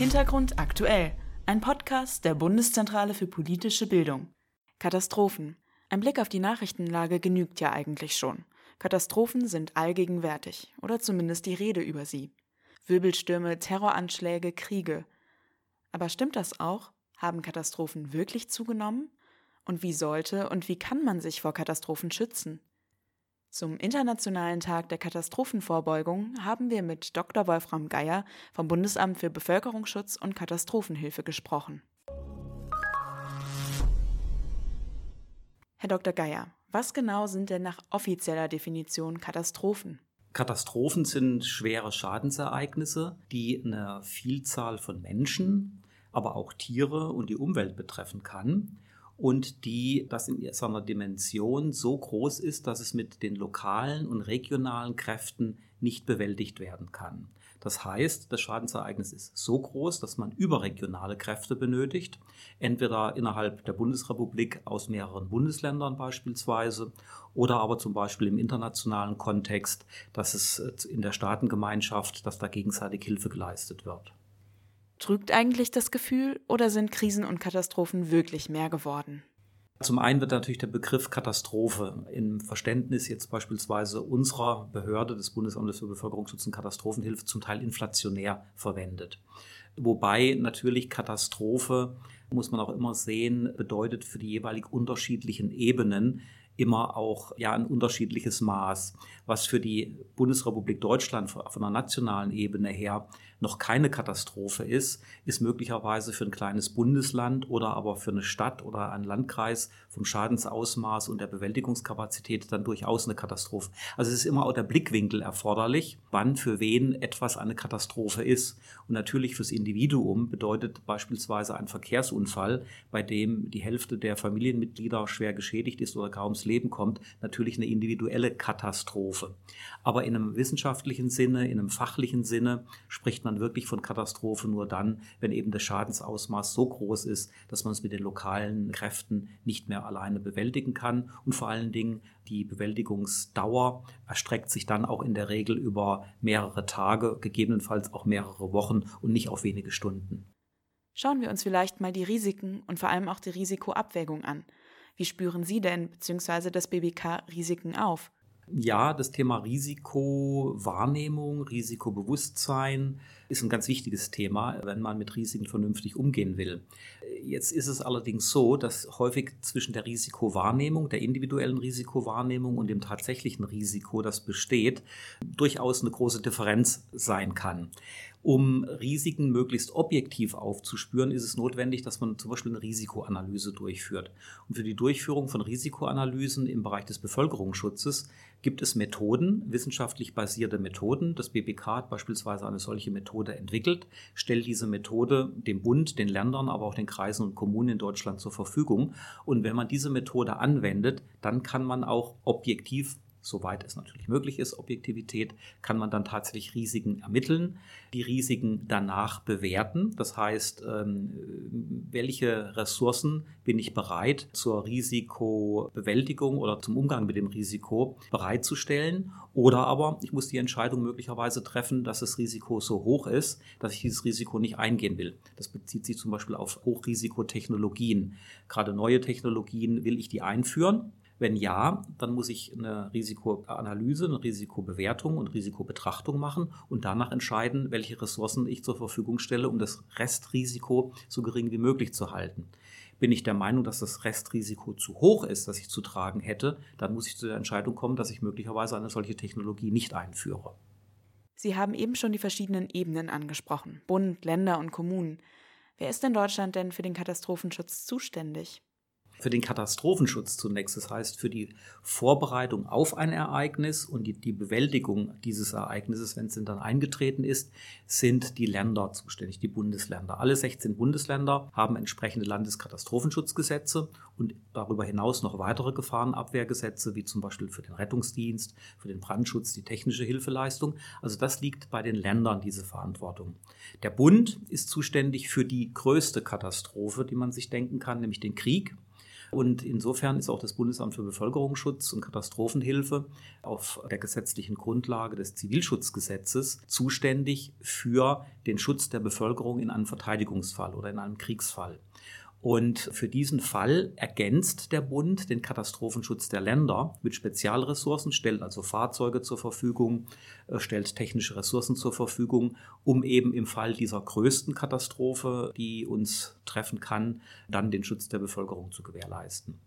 Hintergrund aktuell. Ein Podcast der Bundeszentrale für politische Bildung. Katastrophen. Ein Blick auf die Nachrichtenlage genügt ja eigentlich schon. Katastrophen sind allgegenwärtig, oder zumindest die Rede über sie. Wirbelstürme, Terroranschläge, Kriege. Aber stimmt das auch? Haben Katastrophen wirklich zugenommen? Und wie sollte und wie kann man sich vor Katastrophen schützen? Zum Internationalen Tag der Katastrophenvorbeugung haben wir mit Dr. Wolfram Geier vom Bundesamt für Bevölkerungsschutz und Katastrophenhilfe gesprochen. Herr Dr. Geier, was genau sind denn nach offizieller Definition Katastrophen? Katastrophen sind schwere Schadensereignisse, die eine Vielzahl von Menschen, aber auch Tiere und die Umwelt betreffen kann und die, das in seiner Dimension so groß ist, dass es mit den lokalen und regionalen Kräften nicht bewältigt werden kann. Das heißt, das Schadensereignis ist so groß, dass man überregionale Kräfte benötigt, entweder innerhalb der Bundesrepublik aus mehreren Bundesländern beispielsweise oder aber zum Beispiel im internationalen Kontext, dass es in der Staatengemeinschaft, dass da gegenseitig Hilfe geleistet wird. Trügt eigentlich das Gefühl oder sind Krisen und Katastrophen wirklich mehr geworden? Zum einen wird natürlich der Begriff Katastrophe im Verständnis jetzt beispielsweise unserer Behörde des Bundesamtes für Bevölkerungsschutz und Katastrophenhilfe zum Teil inflationär verwendet. Wobei natürlich Katastrophe, muss man auch immer sehen, bedeutet für die jeweilig unterschiedlichen Ebenen immer auch ja ein unterschiedliches Maß, was für die Bundesrepublik Deutschland von der nationalen Ebene her noch keine Katastrophe ist, ist möglicherweise für ein kleines Bundesland oder aber für eine Stadt oder einen Landkreis vom Schadensausmaß und der Bewältigungskapazität dann durchaus eine Katastrophe. Also es ist immer auch der Blickwinkel erforderlich, wann für wen etwas eine Katastrophe ist. Und natürlich fürs Individuum bedeutet beispielsweise ein Verkehrsunfall, bei dem die Hälfte der Familienmitglieder schwer geschädigt ist oder kaum ums Leben kommt, natürlich eine individuelle Katastrophe. Aber in einem wissenschaftlichen Sinne, in einem fachlichen Sinne spricht man wirklich von Katastrophe nur dann, wenn eben das Schadensausmaß so groß ist, dass man es mit den lokalen Kräften nicht mehr alleine bewältigen kann. Und vor allen Dingen die Bewältigungsdauer erstreckt sich dann auch in der Regel über mehrere Tage, gegebenenfalls auch mehrere Wochen und nicht auf wenige Stunden. Schauen wir uns vielleicht mal die Risiken und vor allem auch die Risikoabwägung an. Wie spüren Sie denn bzw. das BBK Risiken auf? Ja, das Thema Risikowahrnehmung, Risikobewusstsein ist ein ganz wichtiges Thema, wenn man mit Risiken vernünftig umgehen will. Jetzt ist es allerdings so, dass häufig zwischen der Risikowahrnehmung, der individuellen Risikowahrnehmung und dem tatsächlichen Risiko, das besteht, durchaus eine große Differenz sein kann. Um Risiken möglichst objektiv aufzuspüren, ist es notwendig, dass man zum Beispiel eine Risikoanalyse durchführt. Und für die Durchführung von Risikoanalysen im Bereich des Bevölkerungsschutzes gibt es Methoden, wissenschaftlich basierte Methoden. Das BBK hat beispielsweise eine solche Methode entwickelt, stellt diese Methode dem Bund, den Ländern, aber auch den Kreisen und Kommunen in Deutschland zur Verfügung. Und wenn man diese Methode anwendet, dann kann man auch objektiv soweit es natürlich möglich ist, Objektivität, kann man dann tatsächlich Risiken ermitteln, die Risiken danach bewerten. Das heißt, ähm, welche Ressourcen bin ich bereit zur Risikobewältigung oder zum Umgang mit dem Risiko bereitzustellen. Oder aber ich muss die Entscheidung möglicherweise treffen, dass das Risiko so hoch ist, dass ich dieses Risiko nicht eingehen will. Das bezieht sich zum Beispiel auf Hochrisikotechnologien. Gerade neue Technologien will ich die einführen wenn ja, dann muss ich eine Risikoanalyse, eine Risikobewertung und Risikobetrachtung machen und danach entscheiden, welche Ressourcen ich zur Verfügung stelle, um das Restrisiko so gering wie möglich zu halten. Bin ich der Meinung, dass das Restrisiko zu hoch ist, das ich zu tragen hätte, dann muss ich zu der Entscheidung kommen, dass ich möglicherweise eine solche Technologie nicht einführe. Sie haben eben schon die verschiedenen Ebenen angesprochen, Bund, Länder und Kommunen. Wer ist in Deutschland denn für den Katastrophenschutz zuständig? Für den Katastrophenschutz zunächst, das heißt für die Vorbereitung auf ein Ereignis und die, die Bewältigung dieses Ereignisses, wenn es denn dann eingetreten ist, sind die Länder zuständig, die Bundesländer. Alle 16 Bundesländer haben entsprechende Landesklassenschutzgesetze und darüber hinaus noch weitere Gefahrenabwehrgesetze, wie zum Beispiel für den Rettungsdienst, für den Brandschutz, die technische Hilfeleistung. Also das liegt bei den Ländern, diese Verantwortung. Der Bund ist zuständig für die größte Katastrophe, die man sich denken kann, nämlich den Krieg. Und insofern ist auch das Bundesamt für Bevölkerungsschutz und Katastrophenhilfe auf der gesetzlichen Grundlage des Zivilschutzgesetzes zuständig für den Schutz der Bevölkerung in einem Verteidigungsfall oder in einem Kriegsfall. Und für diesen Fall ergänzt der Bund den Katastrophenschutz der Länder mit Spezialressourcen, stellt also Fahrzeuge zur Verfügung, äh, stellt technische Ressourcen zur Verfügung, um eben im Fall dieser größten Katastrophe, die uns treffen kann, dann den Schutz der Bevölkerung zu gewährleisten.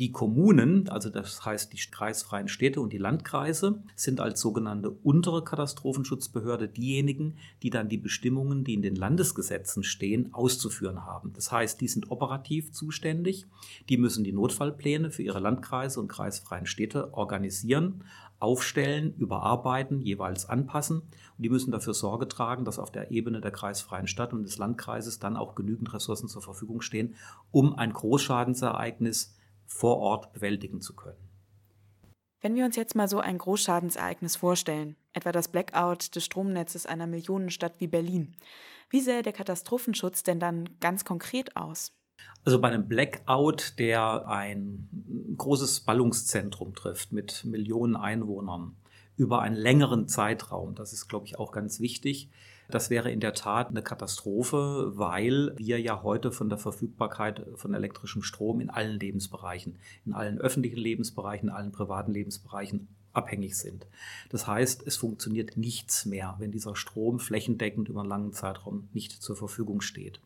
Die Kommunen, also das heißt die kreisfreien Städte und die Landkreise, sind als sogenannte untere Katastrophenschutzbehörde diejenigen, die dann die Bestimmungen, die in den Landesgesetzen stehen, auszuführen haben. Das heißt, die sind operativ zuständig, die müssen die Notfallpläne für ihre Landkreise und kreisfreien Städte organisieren, aufstellen, überarbeiten, jeweils anpassen. Und die müssen dafür Sorge tragen, dass auf der Ebene der kreisfreien Stadt und des Landkreises dann auch genügend Ressourcen zur Verfügung stehen, um ein Großschadensereignis vor Ort bewältigen zu können. Wenn wir uns jetzt mal so ein Großschadensereignis vorstellen, etwa das Blackout des Stromnetzes einer Millionenstadt wie Berlin, wie sähe der Katastrophenschutz denn dann ganz konkret aus? Also bei einem Blackout, der ein großes Ballungszentrum trifft mit Millionen Einwohnern über einen längeren Zeitraum, das ist, glaube ich, auch ganz wichtig, das wäre in der Tat eine Katastrophe, weil wir ja heute von der Verfügbarkeit von elektrischem Strom in allen Lebensbereichen, in allen öffentlichen Lebensbereichen, in allen privaten Lebensbereichen abhängig sind. Das heißt, es funktioniert nichts mehr, wenn dieser Strom flächendeckend über einen langen Zeitraum nicht zur Verfügung steht.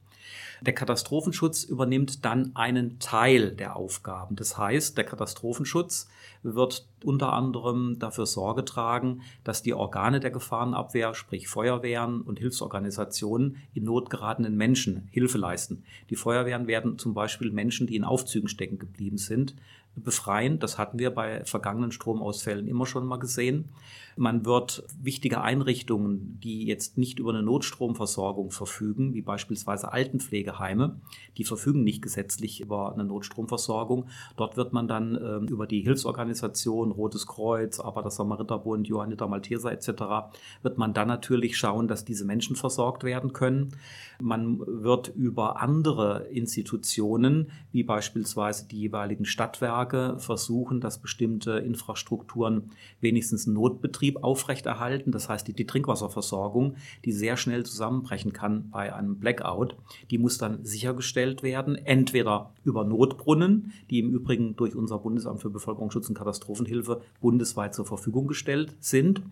Der Katastrophenschutz übernimmt dann einen Teil der Aufgaben. Das heißt, der Katastrophenschutz wird unter anderem dafür Sorge tragen, dass die Organe der Gefahrenabwehr, sprich Feuerwehren und Hilfsorganisationen, in Not geratenen Menschen Hilfe leisten. Die Feuerwehren werden zum Beispiel Menschen, die in Aufzügen stecken geblieben sind, befreien. Das hatten wir bei vergangenen Stromausfällen immer schon mal gesehen. Man wird wichtige Einrichtungen, die jetzt nicht über eine Notstromversorgung verfügen, wie beispielsweise Altenpflegeheime, die verfügen nicht gesetzlich über eine Notstromversorgung. Dort wird man dann äh, über die Hilfsorganisation Rotes Kreuz, aber das Samariterbund, Johanniter Malteser etc., wird man dann natürlich schauen, dass diese Menschen versorgt werden können. Man wird über andere Institutionen, wie beispielsweise die jeweiligen Stadtwerke, versuchen, dass bestimmte Infrastrukturen wenigstens Notbetrieb Betrieb aufrechterhalten. Das heißt, die, die, Trinkwasserversorgung, die sehr schnell zusammenbrechen kann bei einem Blackout, die muss dann sichergestellt werden, entweder über Notbrunnen, die im Übrigen durch unser Bundesamt für Bevölkerungsschutz und Katastrophenhilfe bundesweit zur Verfügung gestellt sind,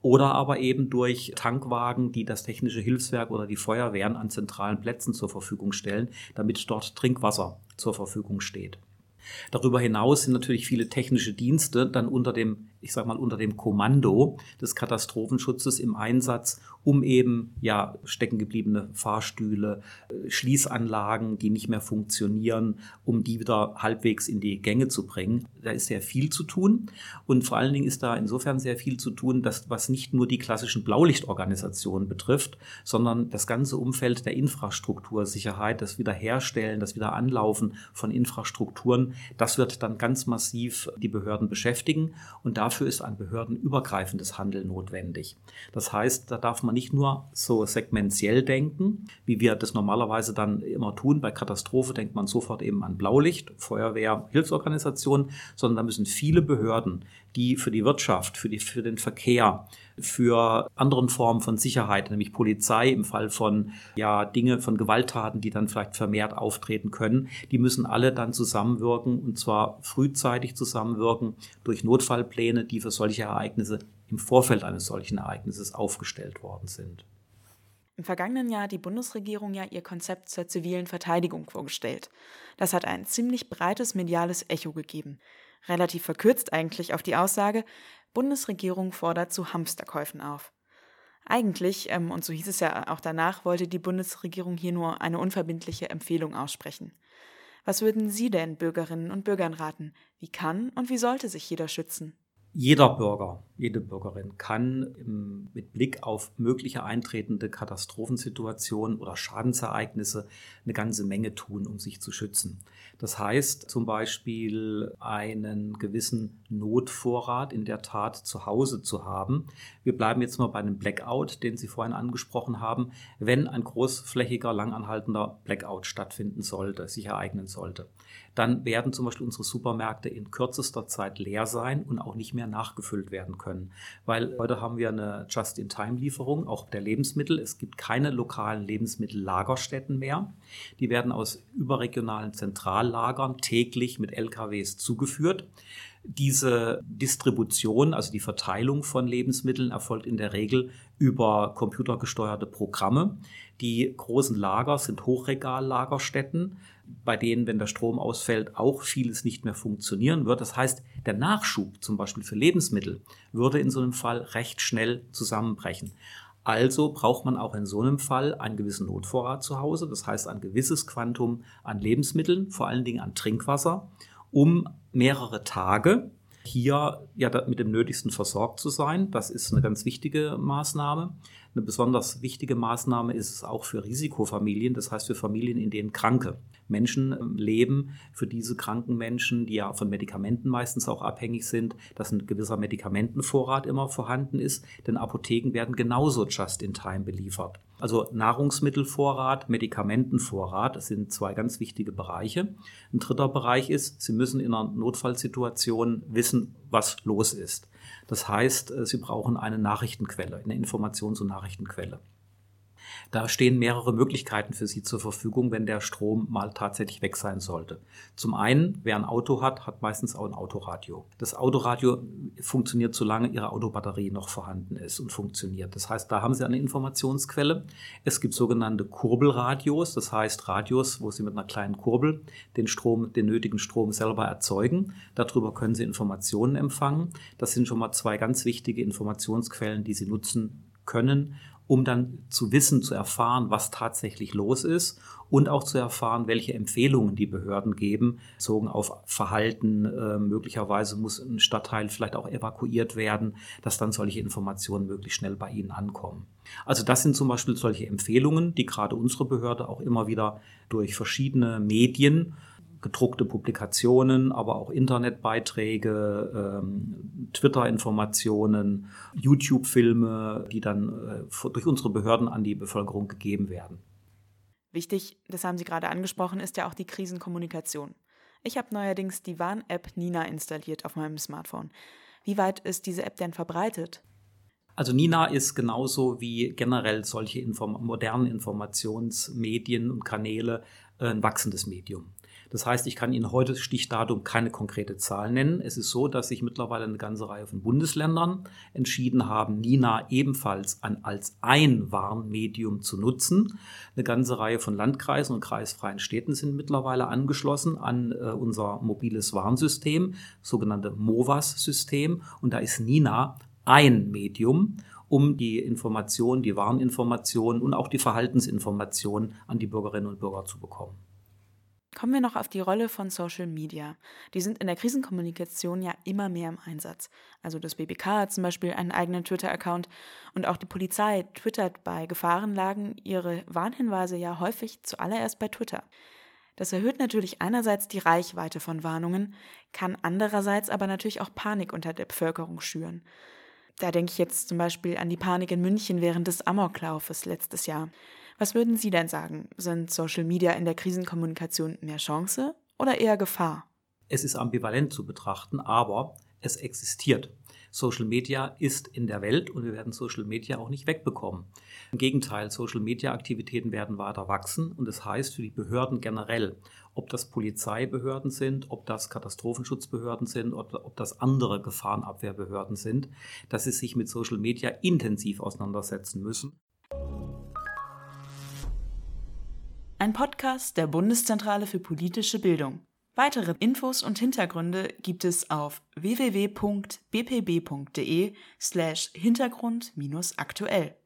oder aber eben durch Tankwagen, die das technische Hilfswerk oder die Feuerwehren an zentralen Plätzen zur Verfügung stellen, damit dort Trinkwasser zur Verfügung steht. Darüber hinaus sind natürlich viele technische Dienste dann unter dem ich sage mal, unter dem Kommando des Katastrophenschutzes im Einsatz, um eben ja steckengebliebene Fahrstühle, äh, Schließanlagen, die nicht mehr funktionieren, um die wieder halbwegs in die Gänge zu bringen. Da ist sehr viel zu tun und vor allen Dingen ist da insofern sehr viel zu tun, dass was nicht nur die klassischen Blaulichtorganisationen betrifft, sondern das ganze Umfeld der Infrastruktursicherheit, das Wiederherstellen, das Wiederanlaufen von Infrastrukturen, das wird dann ganz massiv die Behörden beschäftigen und dafür dafür ist ein behördenübergreifendes Handeln notwendig. Das heißt, da darf man nicht nur so segmentiell denken, wie wir das normalerweise dann immer tun. Bei Katastrophe denkt man sofort eben an Blaulicht, Feuerwehr, Hilfsorganisation, sondern da müssen viele Behörden, die für die Wirtschaft, für, die, für den Verkehr, für anderen Formen von Sicherheit, nämlich Polizei im Fall von ja Dinge von Gewalttaten, die dann vielleicht vermehrt auftreten können, die müssen alle dann zusammenwirken und zwar frühzeitig zusammenwirken durch Notfallpläne, die für solche Ereignisse im Vorfeld eines solchen Ereignisses aufgestellt worden sind. Im vergangenen Jahr hat die Bundesregierung ja ihr Konzept zur zivilen Verteidigung vorgestellt. Das hat ein ziemlich breites mediales Echo gegeben. Relativ verkürzt eigentlich auf die Aussage, Bundesregierung fordert zu Hamsterkäufen auf. Eigentlich, ähm, und so hieß es ja auch danach, wollte die Bundesregierung hier nur eine unverbindliche Empfehlung aussprechen. Was würden Sie denn Bürgerinnen und Bürgern raten? Wie kann und wie sollte sich jeder schützen? Jeder Bürger jede Bürgerin kann mit Blick auf mögliche eintretende Katastrophensituationen oder Schadensereignisse eine ganze Menge tun, um sich zu schützen. Das heißt zum Beispiel einen gewissen Notvorrat in der Tat zu Hause zu haben. Wir bleiben jetzt mal bei einem Blackout, den Sie vorhin angesprochen haben. Wenn ein großflächiger, langanhaltender Blackout stattfinden sollte, sich ereignen sollte, dann werden zum Beispiel unsere Supermärkte in kürzester Zeit leer sein und auch nicht mehr nachgefüllt werden können. Weil heute haben wir eine Just-in-Time-Lieferung, auch der Lebensmittel. Es gibt keine lokalen Lebensmittellagerstätten mehr. Die werden aus überregionalen Zentrallagern täglich mit LKWs zugeführt. Diese Distribution, also die Verteilung von Lebensmitteln, erfolgt in der Regel über computergesteuerte Programme. Die großen Lager sind Hochregallagerstätten, bei denen, wenn der Strom ausfällt, auch vieles nicht mehr funktionieren wird. Das heißt, der Nachschub zum Beispiel für Lebensmittel würde in so einem Fall recht schnell zusammenbrechen. Also braucht man auch in so einem Fall einen gewissen Notvorrat zu Hause, das heißt ein gewisses Quantum an Lebensmitteln, vor allen Dingen an Trinkwasser, um mehrere Tage hier ja mit dem Nötigsten versorgt zu sein. Das ist eine ganz wichtige Maßnahme. Eine besonders wichtige Maßnahme ist es auch für Risikofamilien, das heißt für Familien, in denen Kranke Menschen ähm, leben. Für diese kranken Menschen, die ja von Medikamenten meistens auch abhängig sind, dass ein gewisser Medikamentenvorrat immer vorhanden ist, denn Apotheken werden genauso just in time beliefert. Also Nahrungsmittelvorrat, Medikamentenvorrat, das sind zwei ganz wichtige Bereiche. Ein dritter Bereich ist, Sie müssen in einer Notfallsituation wissen, was los ist. Das heißt, äh, Sie brauchen eine Nachrichtenquelle, eine Informations- und Nachrichtenquelle. Da stehen mehrere Möglichkeiten für Sie zur Verfügung, wenn der Strom mal tatsächlich weg sein sollte. Zum einen, wer ein Auto hat, hat meistens auch ein Autoradio. Das Autoradio funktioniert, solange Ihre Autobatterie noch vorhanden ist und funktioniert. Das heißt, da haben Sie eine Informationsquelle. Es gibt sogenannte Kurbelradios, das heißt Radios, wo Sie mit einer kleinen Kurbel den Strom, den nötigen Strom selber erzeugen. Darüber können Sie Informationen empfangen. Das sind schon mal zwei ganz wichtige Informationsquellen, die Sie nutzen können, um dann zu wissen, zu erfahren, was tatsächlich los ist und auch zu erfahren, welche Empfehlungen die Behörden geben, bezogen auf Verhalten. Äh, möglicherweise muss ein Stadtteil vielleicht auch evakuiert werden, dass dann solche Informationen möglichst schnell bei Ihnen ankommen. Also das sind zum Beispiel solche Empfehlungen, die gerade unsere Behörde auch immer wieder durch verschiedene Medien gedruckte Publikationen, aber auch Internetbeiträge, ähm, Twitter-Informationen, YouTube-Filme, die dann äh, durch unsere Behörden an die Bevölkerung gegeben werden. Wichtig, das haben Sie gerade angesprochen, ist ja auch die Krisenkommunikation. Ich habe neuerdings die Warn-App Nina installiert auf meinem Smartphone. Wie weit ist diese App denn verbreitet? Also Nina ist genauso wie generell solche Inform modernen Informationsmedien und Kanäle äh, ein wachsendes Medium. Das heißt, ich kann Ihnen heute Stichdatum keine konkrete Zahl nennen. Es ist so, dass sich mittlerweile eine ganze Reihe von Bundesländern entschieden haben, Nina ebenfalls an, als ein Warnmedium zu nutzen. Eine ganze Reihe von Landkreisen und kreisfreien Städten sind mittlerweile angeschlossen an äh, unser mobiles Warnsystem, sogenannte MOVAS-System. Und da ist Nina ein Medium um die Informationen, die Warninformationen und auch die Verhaltensinformationen an die Bürgerinnen und Bürger zu bekommen. Kommen wir noch auf die Rolle von Social Media. Die sind in der Krisenkommunikation ja immer mehr im Einsatz. Also das BBK hat zum Beispiel einen eigenen Twitter-Account und auch die Polizei twittert bei Gefahrenlagen ihre Warnhinweise ja häufig zuallererst bei Twitter. Das erhöht natürlich einerseits die Reichweite von Warnungen, kann andererseits aber natürlich auch Panik unter der Bevölkerung schüren. Da denke ich jetzt zum Beispiel an die Panik in München während des Amoklaufes letztes Jahr. Was würden Sie denn sagen? Sind Social Media in der Krisenkommunikation mehr Chance oder eher Gefahr? Es ist ambivalent zu betrachten, aber es existiert. Social Media ist in der Welt und wir werden Social Media auch nicht wegbekommen. Im Gegenteil, Social Media Aktivitäten werden weiter wachsen und das heißt für die Behörden generell, ob das Polizeibehörden sind, ob das Katastrophenschutzbehörden sind, ob, ob das andere Gefahrenabwehrbehörden sind, dass sie sich mit Social Media intensiv auseinandersetzen müssen. Ein Podcast der Bundeszentrale für politische Bildung. Weitere Infos und Hintergründe gibt es auf www.bpb.de slash Hintergrund-aktuell.